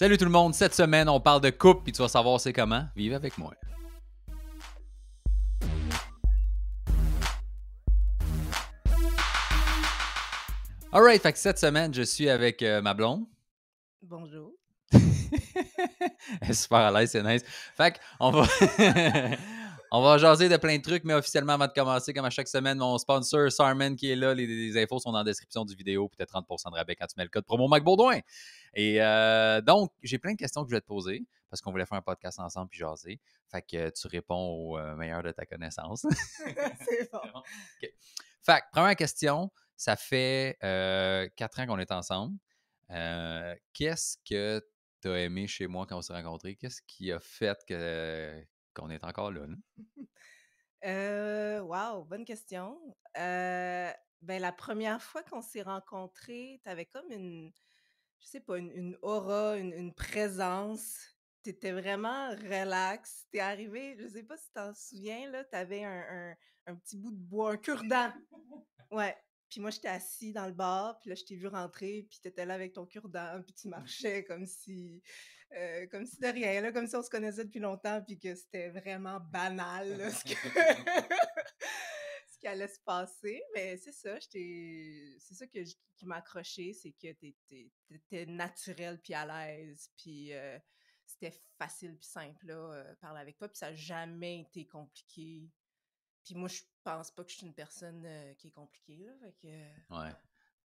Salut tout le monde, cette semaine on parle de couple puis tu vas savoir c'est comment. Vive avec moi. Alright, fait que cette semaine je suis avec euh, ma blonde. Bonjour. Elle est super à l'aise, c'est nice. Fait qu'on va. On va jaser de plein de trucs, mais officiellement, avant de commencer, comme à chaque semaine, mon sponsor, Sarman, qui est là, les, les infos sont dans la description du vidéo, peut-être 30% de rabais quand tu mets le code promo Mac Baudouin. Et euh, donc, j'ai plein de questions que je vais te poser, parce qu'on voulait faire un podcast ensemble puis jaser. Fait que tu réponds au euh, meilleur de ta connaissance. C'est bon. Fait que, première question, ça fait euh, quatre ans qu'on est ensemble. Euh, Qu'est-ce que tu as aimé chez moi quand on s'est rencontrés? Qu'est-ce qui a fait que qu'on est encore là? Euh, wow, bonne question. Euh, ben, la première fois qu'on s'est rencontrés, tu avais comme une, je sais pas, une, une aura, une, une présence. Tu étais vraiment relax. Tu es arrivé, je sais pas si tu t'en souviens, là, tu avais un, un, un petit bout de bois, un cure-dent. Ouais. Puis moi, j'étais assis dans le bar, puis là, je t'ai vu rentrer, puis tu étais là avec ton cure-dent, puis tu marchais comme si, euh, comme si de rien, là, comme si on se connaissait depuis longtemps, puis que c'était vraiment banal, là, ce, que- ce qui allait se passer. Mais c'est ça, c'est ça que qui m'a accroché, c'est que tu étais naturel, puis à l'aise, puis euh, c'était facile, puis simple, là, euh, parler avec toi, puis ça n'a jamais été compliqué. Puis moi, je pense pas que je suis une personne qui est compliquée, là, fait que... Ouais.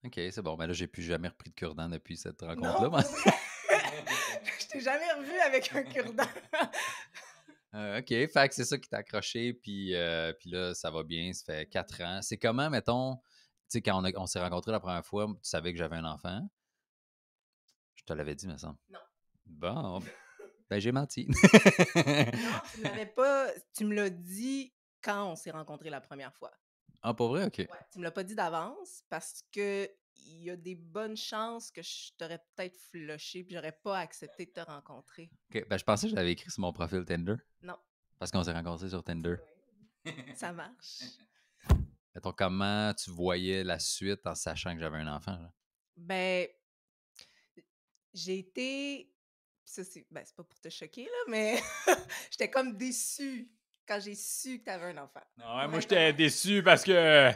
OK, c'est bon. Mais là, j'ai plus jamais repris de cure-dent depuis cette rencontre-là. je t'ai jamais revu avec un cure-dent. Euh, OK, fait que c'est ça qui t'a accroché, puis, euh, puis là, ça va bien, ça fait quatre ans. C'est comment, mettons, tu sais, quand on, on s'est rencontrés la première fois, tu savais que j'avais un enfant? Je te l'avais dit, me semble. Non. Bon, ben j'ai menti. Non, tu me l'avais pas... Tu me l'as dit quand on s'est rencontrés la première fois. ah, pas vrai? OK. Ouais, tu me l'as pas dit d'avance parce que il y a des bonnes chances que je t'aurais peut-être flushé puis j'aurais pas accepté de te rencontrer. OK, Ben, je pensais que je l'avais écrit sur mon profil Tinder. Non. Parce qu'on s'est rencontrés sur Tinder. Ça marche. Mettons, comment tu voyais la suite en sachant que j'avais un enfant? là? Ben, j'ai été. Ça, c'est ben, c'est pas pour te choquer, là, mais j'étais comme déçue quand j'ai su que t'avais un enfant. Non, ouais, moi, j'étais déçu parce que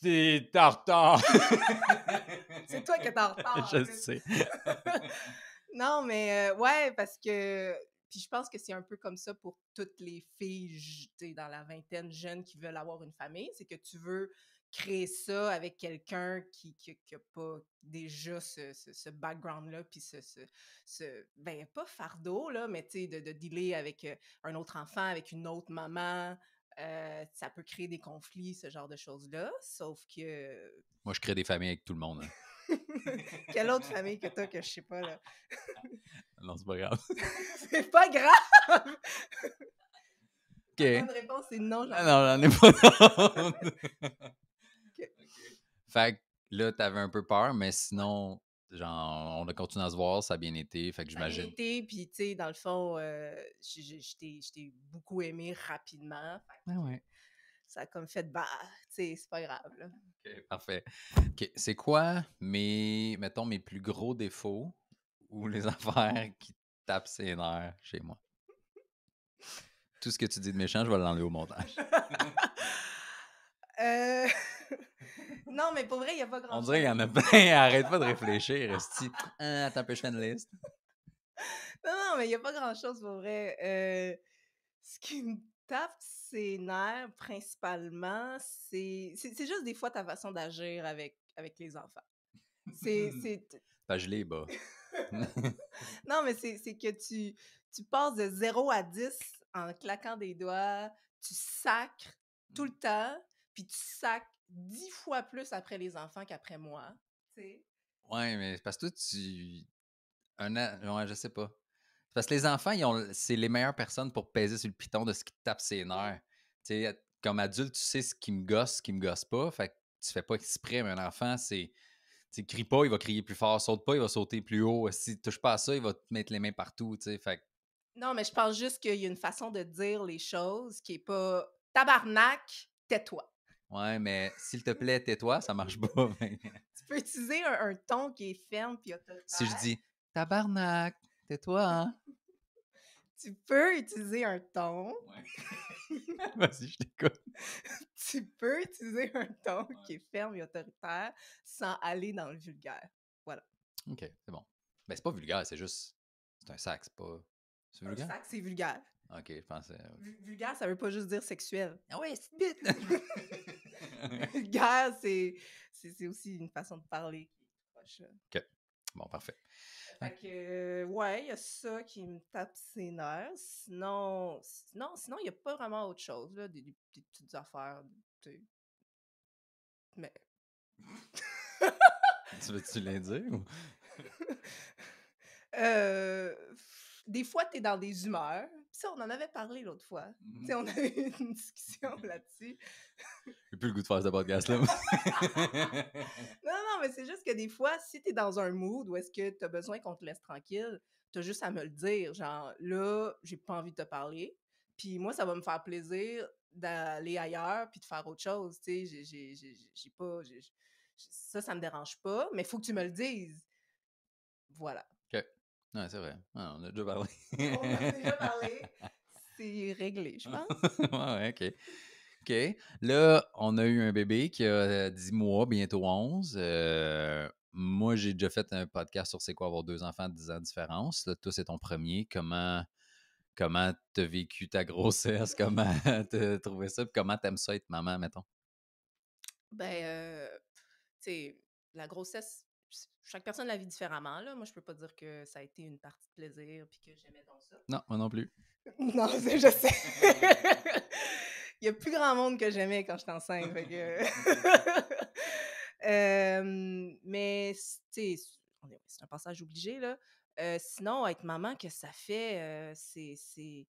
t'es en retard. C'est toi qui es en retard. je sais. non, mais euh, ouais, parce que. Puis je pense que c'est un peu comme ça pour toutes les filles j- tu sais, dans la vingtaine jeunes qui veulent avoir une famille. C'est que tu veux créer ça avec quelqu'un qui n'a pas déjà ce, ce- ce background-là, puis ce, ce, ce- Ben, pas fardeau, là, mais tu sais, de, de dealer avec euh, un autre enfant, avec une autre maman. Euh, ça peut créer des conflits, ce genre de choses-là. Sauf que. Moi, je crée des familles avec tout le monde. hein. Quelle autre famille que toi que je sais pas, là? Non, c'est pas grave. C'est pas grave! OK. La bonne réponse, c'est non. j'en- Ah non, j'en ai pas d'autres. Fait que là, t'avais un peu peur, mais sinon, genre, on a continué à se voir, ça a bien été. Fait que Ça a bien j'imagine. été, puis tu sais, dans le fond, euh, je t'ai- je t'ai beaucoup aimé rapidement. Fait que Ah ouais. Ça a comme fait, bah, tu sais, c'est pas grave, là. OK, parfait. OK, c'est quoi mes, mettons, mes plus gros défauts ou les affaires qui tapent ses nerfs chez moi? Tout ce que tu dis de méchant, je vais l'enlever au montage. Euh, non, mais pour vrai, il n'y a pas grand On dirait qu'il y en a plein. Arrête pas de réfléchir, Esti. Ah, attends un peu, je fais une liste. Non, non, mais il n'y a pas grand-chose pour vrai. Euh, ce qui me tape ses nerfs, principalement, c'est c'est c'est juste des fois ta façon d'agir avec, avec les enfants. C'est c'est- je les bats. Non, mais c'est c'est que tu, tu passes de 0 à 10 en claquant des doigts, tu sacres tout le temps, puis tu sacres 10 fois plus après les enfants qu'après moi. tu sais? Ouais, mais parce que toi, tu. Un an. Ouais, je sais pas. Parce que les enfants, ils ont... c'est les meilleures personnes pour peser sur le piton de ce qui te tape ses nerfs. Tu sais, comme adulte, tu sais ce qui me gosse, ce qui me gosse pas. Fait que tu fais pas exprès, mais un enfant, c'est. Tu sais, crie pas, il va crier plus fort. Saute pas, il va sauter plus haut. Si tu touches pas à ça, il va te mettre les mains partout. Tu sais, fait Non, mais je pense juste qu'il y a une façon de dire les choses qui est pas tabarnak, tais-toi. Ouais, mais s'il te plaît, tais-toi, ça marche pas. mais Tu peux utiliser un, un ton qui est ferme puis autoritaire. si je dis Tabarnak! Tais-toi, hein? Tu peux utiliser un ton, Vas-y, je t'écoute. tu peux utiliser un ton qui est ferme et autoritaire sans aller dans le vulgaire. OK, c'est bon. Ben, c'est pas vulgaire, c'est juste. C'est un sac, c'est pas. C'est Un vulgaire? sac, c'est vulgaire. OK, je pensais. Vu- Vulgaire, ça veut pas juste dire sexuel. Ah ouais, c'est bite! vulgaire, c'est aussi une façon de parler qui est proche. là. bon, parfait. Fait que, euh, ouais, il y a ça qui me tape ses nerfs. Sinon, sinon, sinon, il n'y a pas vraiment autre chose, là, des, des- des petites affaires. tu. Mais. Tu veux-tu les dire? ou- Euh, des fois, tu es dans des humeurs. Ça, on en avait parlé l'autre fois. Sais, on avait eu une discussion là-dessus. J'ai plus le goût de faire ce podcast-là. Non, non, mais c'est juste que des fois, si tu es dans un mood où est-ce que tu as besoin qu'on te laisse tranquille, tu as juste à me le dire. Genre, là, j'ai pas envie de te parler. Puis moi, ça va me faire plaisir d'aller ailleurs puis de faire autre chose. Tu sais, j'ai- pas. j'ai- ça, ça me dérange pas, mais il faut que tu me le dises. Voilà. Non, c'est vrai. Ah, on a déjà parlé. On a déjà parlé. C'est réglé, je pense. ouais, ouais, OK. OK. Là, on a eu un bébé qui a euh, 10 mois, bientôt 11. Euh, moi, j'ai déjà fait un podcast sur c'est quoi avoir deux enfants de 10 ans de différence. Là, toi, c'est ton premier. Comment comment t'as vécu ta grossesse? Comment t'as trouvé ça? Puis comment t'aimes ça être maman, mettons? Ben, euh, tu sais, la grossesse, chaque personne la vit différemment. Là. Moi, je peux pas dire que ça a été une partie de plaisir puis que j'aimais donc ça. Non, moi non plus. Non, je sais. Il y a plus grand monde que j'aimais quand j'étais enceinte. que- Euh, mais, c'est un passage obligé, là. Euh, sinon, être maman, que ça fait, euh, c'est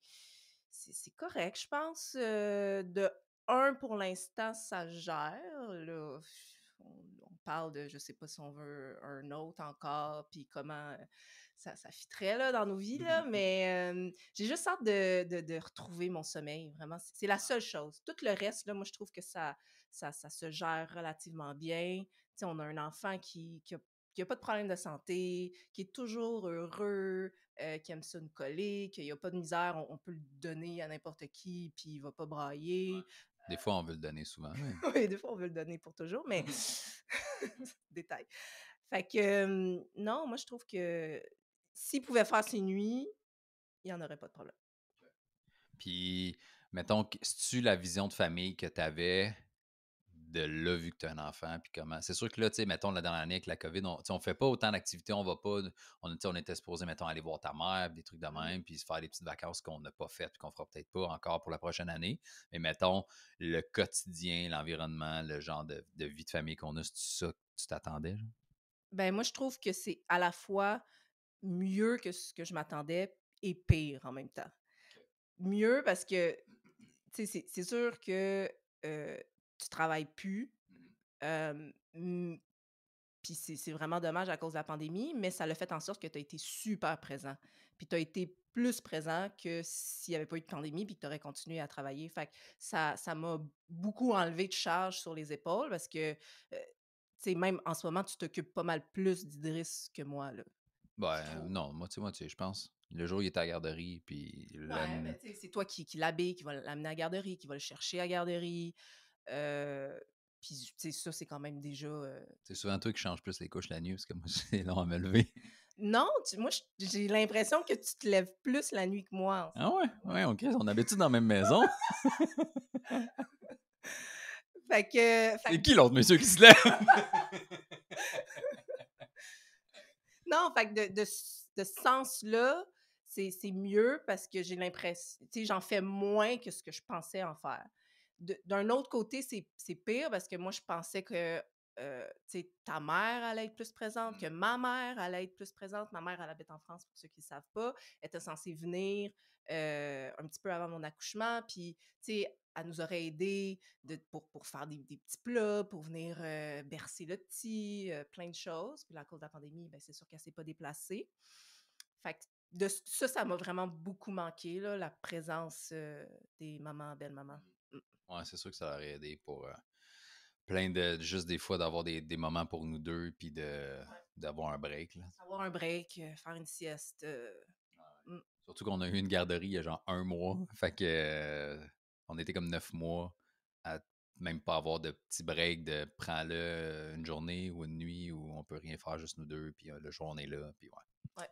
correct, je pense. Euh, de un, pour l'instant, ça gère. Là. On parle de, je sais pas si on veut un autre encore, puis comment euh, ça, ça fitterait là, dans nos vies, là, mais euh, j'ai juste hâte de, de- de retrouver mon sommeil, vraiment. C'est la seule chose. Tout le reste, là, moi, je trouve que ça, ça, ça se gère relativement bien. Tu sais, on a un enfant qui, qui a qui n'a pas de problème de santé, qui est toujours heureux, euh, qui aime ça nous coller, qu'il n'y a pas de misère, on, on peut le donner à n'importe qui, puis il va pas brailler. Des fois, on veut le donner souvent. mais- Oui, des fois, on veut le donner pour toujours, mais détail. Fait que, non, moi, je trouve que s'il pouvait faire ses nuits, il n'y en aurait pas de problème. Puis, mettons, que- c'est-tu la vision de famille que tu avais de là, vu que tu as un enfant, puis comment? C'est sûr que là, tu sais, mettons, la dernière année avec la COVID, on, on fait pas autant d'activités, on va pas, on, on était supposé, mettons, aller voir ta mère, des trucs de même, puis se faire des petites vacances qu'on n'a pas faites, puis qu'on fera peut-être pas encore pour la prochaine année. Mais mettons, le quotidien, l'environnement, le genre de, de vie de famille qu'on a, c'est ça que tu t'attendais? Ben, moi, je trouve que c'est à la fois mieux que ce que je m'attendais et pire en même temps. Mieux parce que, tu sais, c'est- c'est sûr que euh, tu travailles plus. euh, mm, Puis c'est vraiment dommage à cause de la pandémie, mais ça l'a fait en sorte que tu as été super présent. Puis tu as été plus présent que s'il n'y avait pas eu de pandémie puis que tu aurais continué à travailler. Fait que ça ça m'a beaucoup enlevé de charge sur les épaules parce que, euh, tu sais, même en ce moment, tu t'occupes pas mal plus d'Idriss que moi, là. Ben, non, moitié-moitié, je pense. Le jour où il était à la garderie, puis Ouais, tu sais, c'est toi qui, qui l'habille, qui va l'amener à la garderie, qui va le chercher à la garderie. Puis, tu sais, ça, c'est quand même déjà. euh, c'est souvent toi qui changes plus les couches la nuit, parce que moi, c'est long à me lever. Non, tu- moi, j'ai l'impression que tu te lèves plus la nuit que moi. en Ah ouais? Ouais, Chris, on habite dans la même maison? Fait que. C'est que- qui l'autre monsieur qui se lève? non, fait que de, de, ce- de ce sens-là, c'est mieux parce que j'ai l'impression. Tu sais, j'en fais moins que ce que je pensais en faire. D'un autre côté, c'est pire parce que moi, je pensais que. euh, ta mère allait être plus présente, que ma mère allait être plus présente. Ma mère, elle habite en France, pour ceux qui ne savent pas. Elle était censée venir euh, un petit peu avant mon accouchement. Puis, tu sais, elle nous aurait aidé de, pour, pour faire des, des petits plats, pour venir euh, bercer le petit, plein de choses. Puis, là, à cause de la pandémie, ben, c'est sûr qu'elle ne s'est pas déplacée. Fait que de, ça, ça m'a vraiment beaucoup manqué, là, la présence des mamans, belles-mamans. Ouais, c'est sûr que ça aurait aidé pour, euh, plein de. Juste des fois d'avoir des, des moments pour nous deux, puis de, d'avoir un break. Là. Avoir un break, euh, faire une sieste. euh, Surtout qu'on a eu une garderie il y a genre un mois. Fait que euh, on était comme neuf mois à même pas avoir de petits breaks de prends-le une journée ou une nuit où on peut rien faire juste nous deux, puis euh, le jour on est là, puis ouais.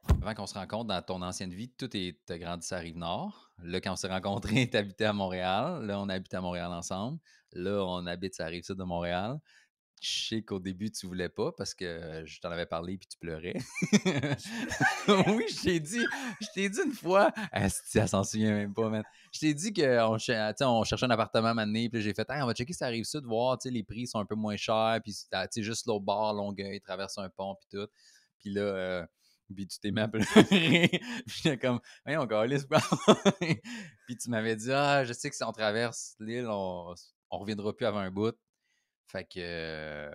Avant qu'on se rencontre dans ton ancienne vie, tout est t'as grandi à Rive-Nord. Là, quand on s'est rencontrés, t'habitais à Montréal. Là, on habite à Montréal ensemble. Là, on habite à Rive-Sud de Montréal. Je sais qu'au début, tu voulais pas parce que je t'en avais parlé puis tu pleurais. oui, je t'ai dit, je t'ai dit une fois, elle s'en souvient même pas, man. Je t'ai dit qu'on on cherchait un appartement maintenant, puis j'ai fait, Hey, on va checker si ça arrive ça, de voir, les prix sont un peu moins chers, puis sais, juste l'autre bord, Longueuil, traverse un pont, puis tout. Puis là, euh, puis tu t'es mis à pleurer. puis j'étais comme, hey, on calisse, puis tu m'avais dit, ah, je sais que si on traverse l'île, on, on reviendra plus avant un bout. Fait que, euh,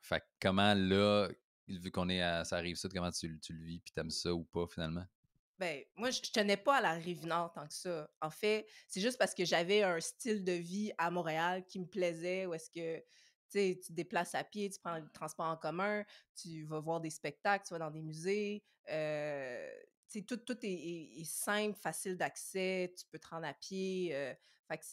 fait que comment là, vu qu'on est à ça arrive ça, comment tu, le- tu le vis, puis t'aimes ça ou pas finalement? Ben, moi, je je tenais pas à la rive nord tant que ça. En fait, c'est juste parce que j'avais un style de vie à Montréal qui me plaisait, où est-ce que, tu te déplaces à pied, tu prends le transport en commun, tu vas voir des spectacles, tu vas dans des musées, euh, tout, tout est, simple, facile d'accès, tu peux te rendre à pied. euh,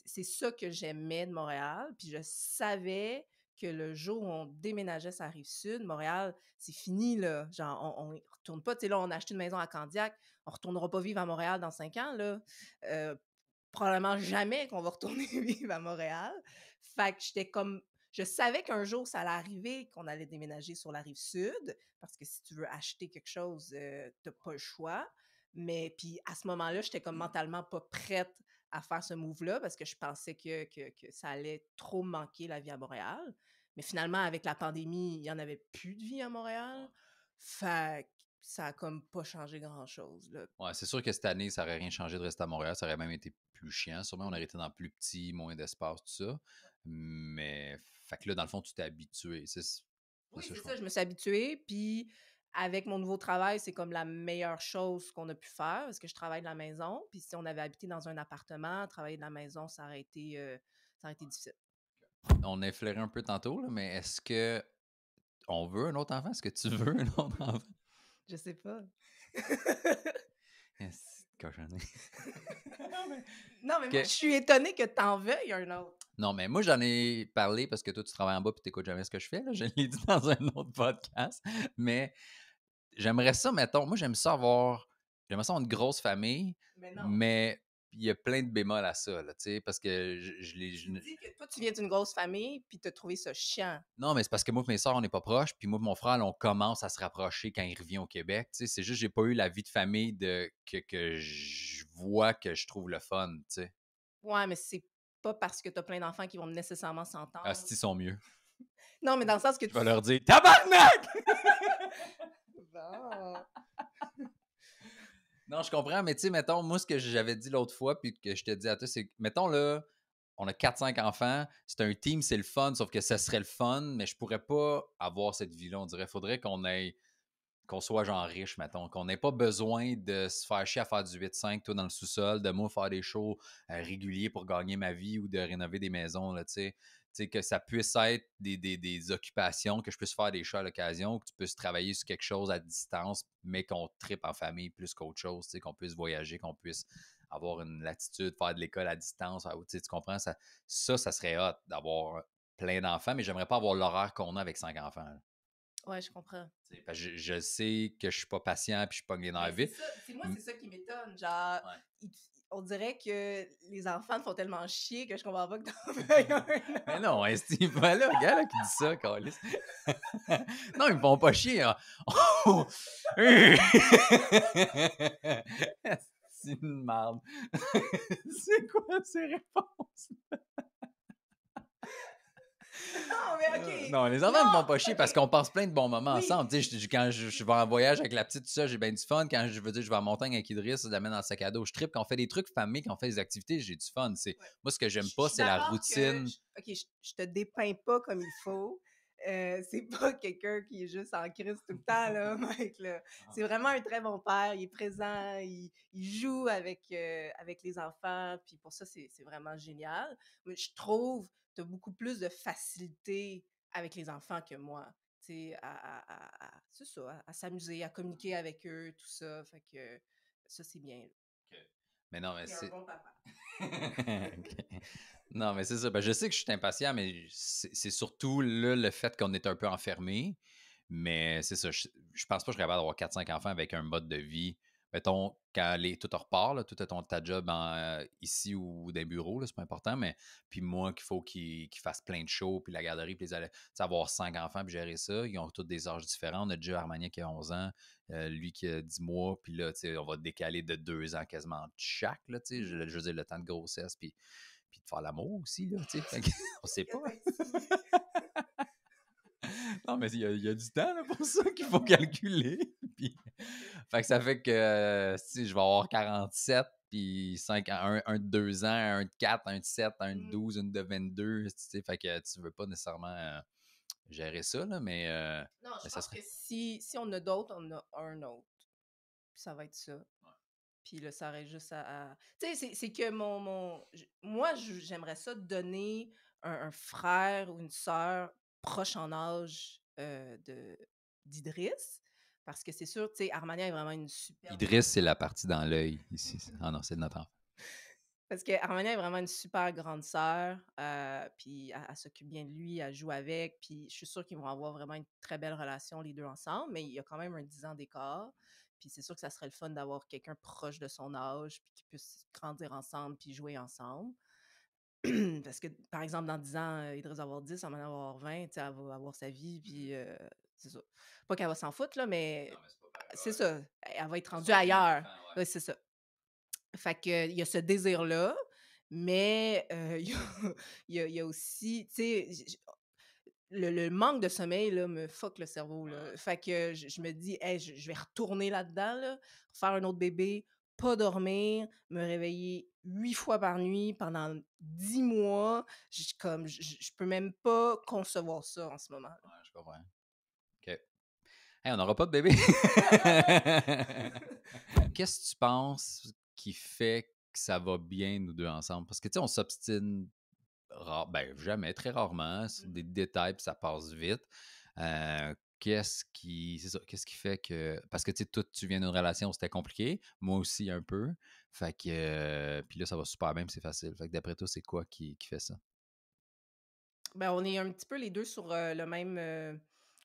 c'est ça que j'aimais de Montréal. Puis je savais que le jour où on déménageait sur la rive sud, Montréal, c'est fini, là. Genre, on ne retourne pas. Tu sais, là, on a acheté une maison à Candiac, on retournera pas vivre à Montréal dans cinq ans, là. Euh, probablement jamais qu'on va retourner vivre à Montréal. Fait j'étais comme... Je savais qu'un jour, ça allait arriver, qu'on allait déménager sur la rive sud, parce que si tu veux acheter quelque chose, euh, t'as pas le choix. Mais puis à ce moment-là, j'étais comme mentalement pas prête à faire ce move-là, parce que je pensais que, que, que ça allait trop manquer la vie à Montréal. Mais finalement, avec la pandémie, il n'y en avait plus de vie à Montréal. Fait ça a comme pas changé grand-chose. Ouais, c'est sûr que cette année, ça aurait rien changé de rester à Montréal, ça aurait même été plus chiant. Sûrement, on aurait été dans plus petit, moins d'espace, tout ça. Mais, fait que là, dans le fond, tu t'es habitué. C'est Oui, c'est ça, je me suis habituée. Puis avec mon nouveau travail, c'est comme la meilleure chose qu'on a pu faire parce que je travaille de la maison. Puis si on avait habité dans un appartement, travailler de la maison, ça aurait été, euh, ça aurait été difficile. On a effleuré un peu tantôt, là, mais est-ce que on veut un autre enfant? Est-ce que tu veux un autre enfant? Je sais pas. Cochonnerie? non, mais moi, je suis étonnée que t'en veuilles un autre. Non, mais moi, j'en ai parlé parce que toi, tu travailles en bas et tu n'écoutes jamais ce que je fais. là. Je l'ai dit dans un autre podcast. Mais j'aimerais ça, mettons, moi, j'aime ça avoir. J'aimerais ça avoir une grosse famille, Mais non. mais il y a plein de bémols à ça, là, tu sais, parce que je, je l'ai. je Tu dis que toi, tu viens d'une grosse famille, puis t'as trouvé ça chiant. Non, mais c'est parce que moi et mes soeurs, on n'est pas proches, puis moi et mon frère, là, on commence à se rapprocher quand il revient au Québec. Tu sais, c'est juste, j'ai pas eu la vie de famille de que, que je vois que je trouve le fun, tu sais. Ouais, mais c'est pas parce que t'as plein d'enfants qui vont nécessairement s'entendre. Ah, si, ils sont mieux. Non, mais dans le sens que Je tu... vais leur dire Tabarnak! Non, je comprends, mais tu sais, mettons, moi, ce que j'avais dit l'autre fois, puis que je te dis à toi, c'est que, mettons, là, on a 4-5 enfants, c'est un team, c'est le fun, sauf que ça serait le fun, mais je pourrais pas avoir cette vie-là. On dirait, faudrait qu'on ait, qu'on soit genre riche, mettons, qu'on n'ait pas besoin de se faire chier à faire du 8-5, toi, dans le sous-sol, de moi faire des shows euh, réguliers pour gagner ma vie ou de rénover des maisons, là, tu sais. Tu sais, que ça puisse être des, des- des occupations, que je puisse faire des choix à l'occasion, que tu puisses travailler sur quelque chose à distance, mais qu'on tripe en famille plus qu'autre chose, tu sais, qu'on puisse voyager, qu'on puisse avoir une latitude, faire de l'école à distance, ah, tu comprends? Ça, ça, ça serait hot d'avoir plein d'enfants, mais j'aimerais pas avoir l'horaire qu'on a avec cinq enfants. là. Ouais, je comprends. Parce que je, je sais que je suis pas patient puis je pogne les nerfs vite. c'est moi, c'est ça qui m'étonne. Genre, Ouais. il- on dirait que les enfants te font tellement chier que je comprends pas que t'en. Mais non, hein, c'est pas là, gars là, qui dit ça, Carlis. non, ils me font pas chier. hein. Oh! c'est une merde. c'est quoi ces réponses? Non, mais Euh, ok. non, les enfants ne me font pas chier parce qu'on passe plein de bons moments Oui. ensemble. Sais, je- quand je, je vais en voyage avec la petite, tout ça, j'ai bien du fun. Quand je veux dire, je vais en montagne avec Idriss, je l'amène dans le sac à dos, je tripe. Quand on fait des trucs famille, quand on fait des activités, j'ai du fun. C'est, Ouais. Moi, ce que j'aime Je pas, c'est la routine. je- ok, je, je te dépeins pas comme il faut. Euh, c'est pas quelqu'un qui est juste en crise tout le temps, là, Mike. Là. C'est vraiment un très bon père. Il est présent, il, il joue avec, euh, avec les enfants. Puis pour ça, c'est c'est vraiment génial. Mais je trouve que tu as beaucoup plus de facilité avec les enfants que moi. Tu sais, à, à, à- c'est ça, à, à s'amuser, à communiquer avec eux, tout ça. Fait que ça, c'est bien. Mais non, mais C'est bon. Non, mais c'est ça. Ben, je sais que je suis impatient, mais c'est c'est surtout là, le fait qu'on est un peu enfermé. Mais c'est ça. Je, je pense pas que je serais capable d'avoir 4-5 enfants avec un mode de vie. Mettons, quand les, tout repart, là, tout est ton, ta job en, ici ou bureaux, là, c'est pas important, mais puis moi, qu'il faut qu'ils qu'ils fassent plein de shows, puis la garderie, puis les avoir 5 enfants, puis gérer ça. Ils ont tous des âges différents. On a déjà Armania qui a 11 ans, euh, lui qui a 10 mois, puis là, on va décaler de 2 ans quasiment chaque, là, je, je veux dire, le temps de grossesse, puis, puis de faire l'amour aussi, là, tu sais. On sait pas. Non, mais il y, y a du temps là, pour ça qu'il faut calculer. Puis, fait que ça fait que euh, si je vais avoir 47, puis 5, un, un de 2 ans, un de 4, un de 7, un de Mm. 12, une de 22. Tu sais, fait que tu veux pas nécessairement euh, gérer ça, là, mais euh, Non, je ça pense serait- que si, si on a d'autres, on a un autre. Puis ça va être ça. Puis là, ça aurait juste à. à- Tu sais, c'est- que mon. mon... Moi, j'aimerais ça donner un, un frère ou une sœur proche en âge euh, de d'Idriss. Parce que c'est sûr, tu sais, Armania est vraiment une super. Idriss, c'est la partie dans l'œil ici. Ah non, c'est notre enfant. Parce que Armania est vraiment une super grande sœur, euh, puis elle, elle s'occupe bien de lui, elle joue avec, puis je suis sûre qu'ils vont avoir vraiment une très belle relation les deux ensemble, mais il y a quand même un 10 ans d'écart, puis c'est sûr que ça serait le fun d'avoir quelqu'un proche de son âge, puis qu'ils puissent grandir ensemble, puis jouer ensemble. Parce que, par exemple, dans 10 ans, euh, Idriss va avoir 10, Armania va avoir 20, tu sais, elle va avoir sa vie, puis euh, c'est ça. Pas qu'elle va s'en foutre, là, mais c'est ça, elle va être rendue ailleurs. C'est ça. Fait que, il y a ce désir-là, mais euh, il y, a, il y a- il y a aussi, tu sais, le, le manque de sommeil là, me fuck le cerveau. Là. Fait que je, je me dis, hey, je, je vais retourner là-dedans, là, faire un autre bébé, pas dormir, me réveiller huit fois par nuit pendant dix mois. Je, comme, je, je peux même pas concevoir ça en ce moment. Ouais, je comprends. OK. Hey, on n'aura pas de bébé. Qu'est-ce que tu penses qui fait que ça va bien, nous deux ensemble? Parce que, tu sais, on s'obstine rare, ben, jamais, très rarement, sur des détails, puis ça passe vite. Euh, qu'est-ce qui, c'est ça, qu'est-ce qui fait que, parce que, tu sais, tu viens d'une relation où c'était compliqué, moi aussi un peu, fait que, euh, puis là, ça va super bien, c'est facile. Fait que d'après toi, c'est quoi qui, qui fait ça? Ben, on est un petit peu les deux sur euh, le même euh,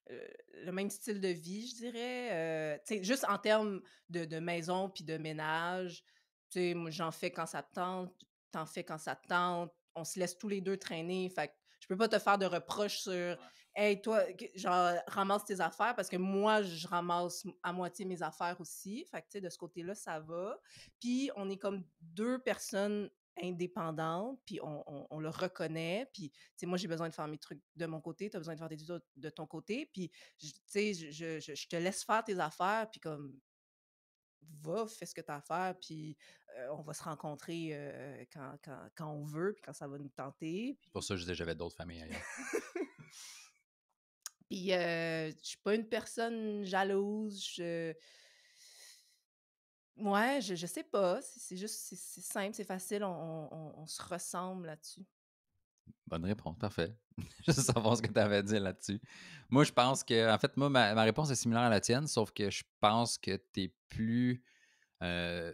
le même style de vie, je dirais. Tu sais, juste en termes de, de maison puis de ménage, tu sais, moi, j'en fais quand ça te tente, t'en fais quand ça te tente. On se laisse tous les deux traîner. Fait que je peux pas te faire de reproches sur Hey, toi, genre, ramasse tes affaires parce que moi, je ramasse à moitié mes affaires aussi. Fait que, tu sais, de ce côté-là, ça va. Puis, on est comme deux personnes indépendantes, puis on, on- on le reconnaît. Puis, tu sais, moi, j'ai besoin de faire mes trucs de mon côté, tu as besoin de faire des trucs de ton côté. Puis, tu sais, je, je- je- je te laisse faire tes affaires, puis comme, va, fais ce que tu as à faire, puis euh, on va se rencontrer euh, quand, quand, quand on veut, puis quand ça va nous tenter. Puis, Pour ça, je disais, j'avais d'autres familles ailleurs. Puis, euh, je suis pas une personne jalouse. Je... Ouais, je, je sais pas. C'est juste, c'est simple, c'est facile. On, on- on se ressemble là-dessus. Bonne réponse, parfait. Je savoir ce que tu avais à dire là-dessus. Moi, je pense que, en fait, moi, ma, ma réponse est similaire à la tienne, sauf que je pense que tu es plus.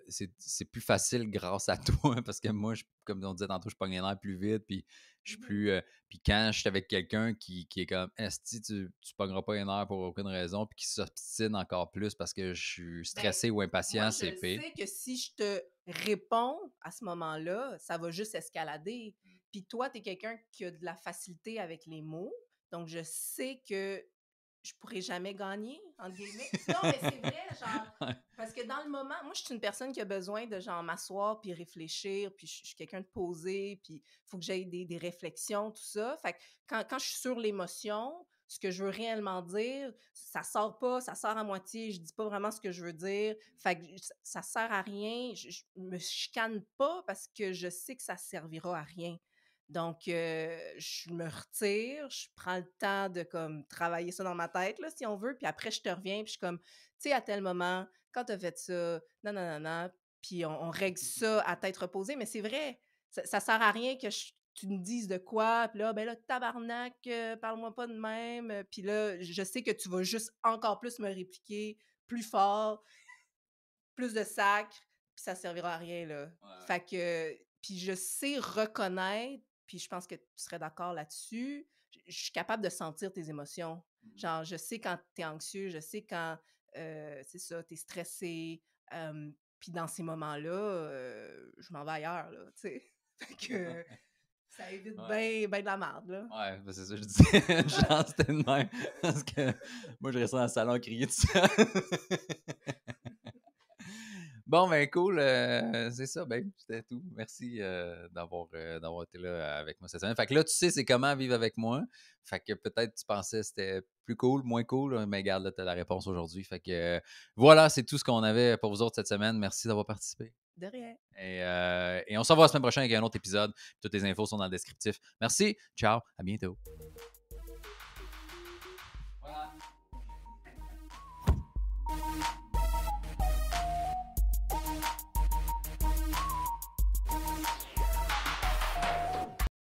c'est c'est plus facile grâce à toi, parce que moi, je- comme on disait tantôt, je pogne les nerfs plus vite, puis je suis Mhm. plus. euh, puis quand je suis avec quelqu'un qui, qui est comme, Esti, tu, tu pogneras pas les nerfs pour aucune raison, puis qui s'obstine encore plus parce que je suis stressé ou impatient, Ben, c'est je sais que si je te réponds à ce moment-là, ça va juste escalader. Puis toi, tu es quelqu'un qui a de la facilité avec les mots. Donc, je sais que je pourrais jamais gagner, entre guillemets. Non, mais c'est vrai, genre, parce que dans le moment, moi, je suis une personne qui a besoin de, genre, m'asseoir puis réfléchir, puis je je suis quelqu'un de posé, puis il faut que j'aie des, des réflexions, tout ça. Fait que quand, quand je suis sur l'émotion, ce que je veux réellement dire, ça sort pas, ça sort à moitié, je dis pas vraiment ce que je veux dire. Fait que ça, ça sert à rien, je, je me chicane pas parce que je sais que ça servira à rien. Donc, euh, je me retire, je prends le temps de comme travailler ça dans ma tête, là, si on veut, puis après, je te reviens, puis je suis comme, tu sais, à tel moment, quand tu as fait ça, non, non, non, non, puis on, on règle ça à tête reposée, mais c'est vrai, ça, ça sert à rien que je- tu me dises de quoi, puis là, ben là, tabarnak, euh, parle-moi pas de même, puis là, je sais que tu vas juste encore plus me répliquer plus fort, plus de sacre, puis ça servira à rien, là. Fait que, puis je sais reconnaître, puis je pense que tu serais d'accord là-dessus, je je suis capable de sentir tes émotions. Mmh. Genre, je sais quand t'es anxieux, je sais quand, euh, c'est ça, t'es stressé, euh, puis dans ces moments-là, euh, je m'en vais ailleurs, là, tu sais. Fait que ça évite bien ben de la merde, là. Ouais, ben c'est ça, je disais. Genre, c'était de même. Parce que moi, je restais dans le salon à crier tout ça. Bon, ben cool. euh, c'est ça, ben, c'était tout. Merci euh, d'avoir, euh, d'avoir été là avec moi cette semaine. Fait que là, tu sais, c'est comment vivre avec moi. Fait que peut-être tu pensais que c'était plus cool, moins cool, mais regarde, là, t'as la réponse aujourd'hui. Fait que voilà, c'est tout ce qu'on avait pour vous autres cette semaine. Merci d'avoir participé. De rien. Et, et on se revoit la semaine prochaine avec un autre épisode. Toutes les infos sont dans le descriptif. Merci. Ciao. À bientôt.